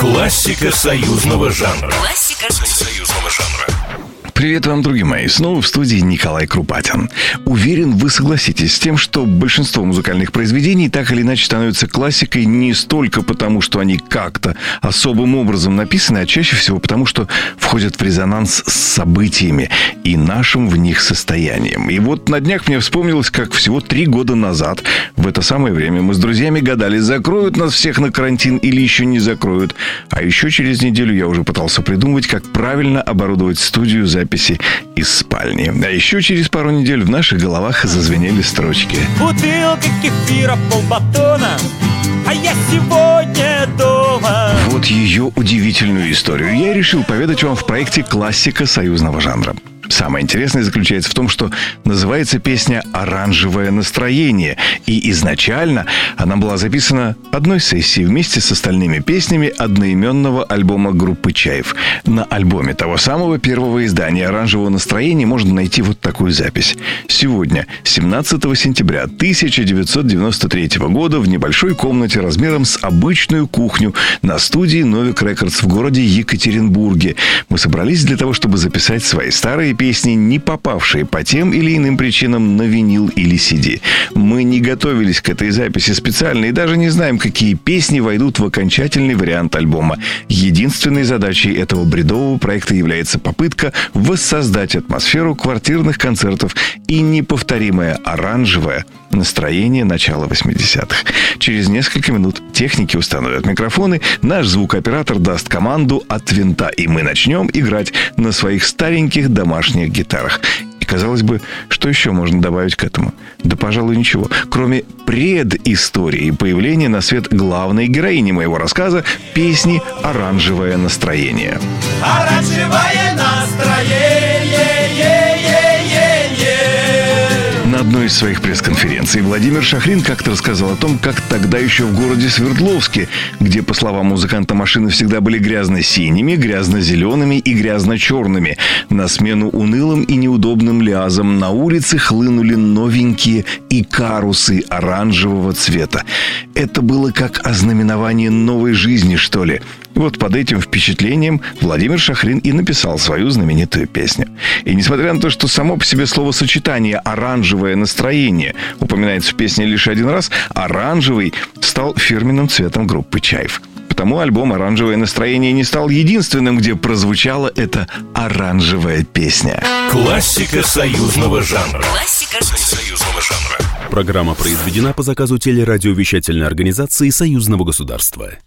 Классика союзного жанра. Классика союзного жанра. Привет вам, друзья мои. Снова в студии Николай Крупатин. Уверен, вы согласитесь с тем, что большинство музыкальных произведений так или иначе становятся классикой не столько потому, что они как-то особым образом написаны, а чаще всего потому, что входят в резонанс с событиями и нашим в них состоянием. И вот на днях мне вспомнилось, как всего три года назад, в это самое время, мы с друзьями гадали, закроют нас всех на карантин или еще не закроют. А еще через неделю я уже пытался придумать, как правильно оборудовать студию за записи из спальни. А еще через пару недель в наших головах зазвенели строчки. Бутылка кефира, полбатона, а я сегодня дома. Вот ее удивительную историю я решил поведать вам в проекте «Классика союзного жанра». Самое интересное заключается в том, что называется песня «Оранжевое настроение». И изначально она была записана одной сессией вместе с остальными песнями одноименного альбома группы «Чаев». На альбоме того самого первого издания «Оранжевого настроения» можно найти вот такую запись. Сегодня, 17 сентября 1993 года, в небольшой комнате размером с обычную кухню на студии «Новик Рекордс» в городе Екатеринбурге мы собрались для того, чтобы записать свои старые песни, не попавшие по тем или иным причинам на винил или CD. Мы не готовились к этой записи специально и даже не знаем, какие песни войдут в окончательный вариант альбома. Единственной задачей этого бредового проекта является попытка воссоздать атмосферу квартирных концертов и неповторимое оранжевое настроение начала 80-х. Через несколько минут техники установят микрофоны, наш звукооператор даст команду от винта, и мы начнем играть на своих стареньких домашних гитарах. И казалось бы, что еще можно добавить к этому? Да, пожалуй, ничего. Кроме предыстории появления на свет главной героини моего рассказа песни «Оранжевое настроение». Оранжевое одной из своих пресс-конференций. Владимир Шахрин как-то рассказал о том, как тогда еще в городе Свердловске, где, по словам музыканта, машины всегда были грязно-синими, грязно-зелеными и грязно-черными, на смену унылым и неудобным лязам на улице хлынули новенькие икарусы оранжевого цвета. Это было как ознаменование новой жизни, что ли – вот под этим впечатлением Владимир Шахрин и написал свою знаменитую песню. И несмотря на то, что само по себе словосочетание «оранжевое настроение» упоминается в песне лишь один раз, оранжевый стал фирменным цветом группы «Чайф». Потому альбом «Оранжевое настроение» не стал единственным, где прозвучала эта оранжевая песня. Классика союзного жанра. Классика союзного жанра. Программа произведена по заказу телерадиовещательной организации Союзного государства.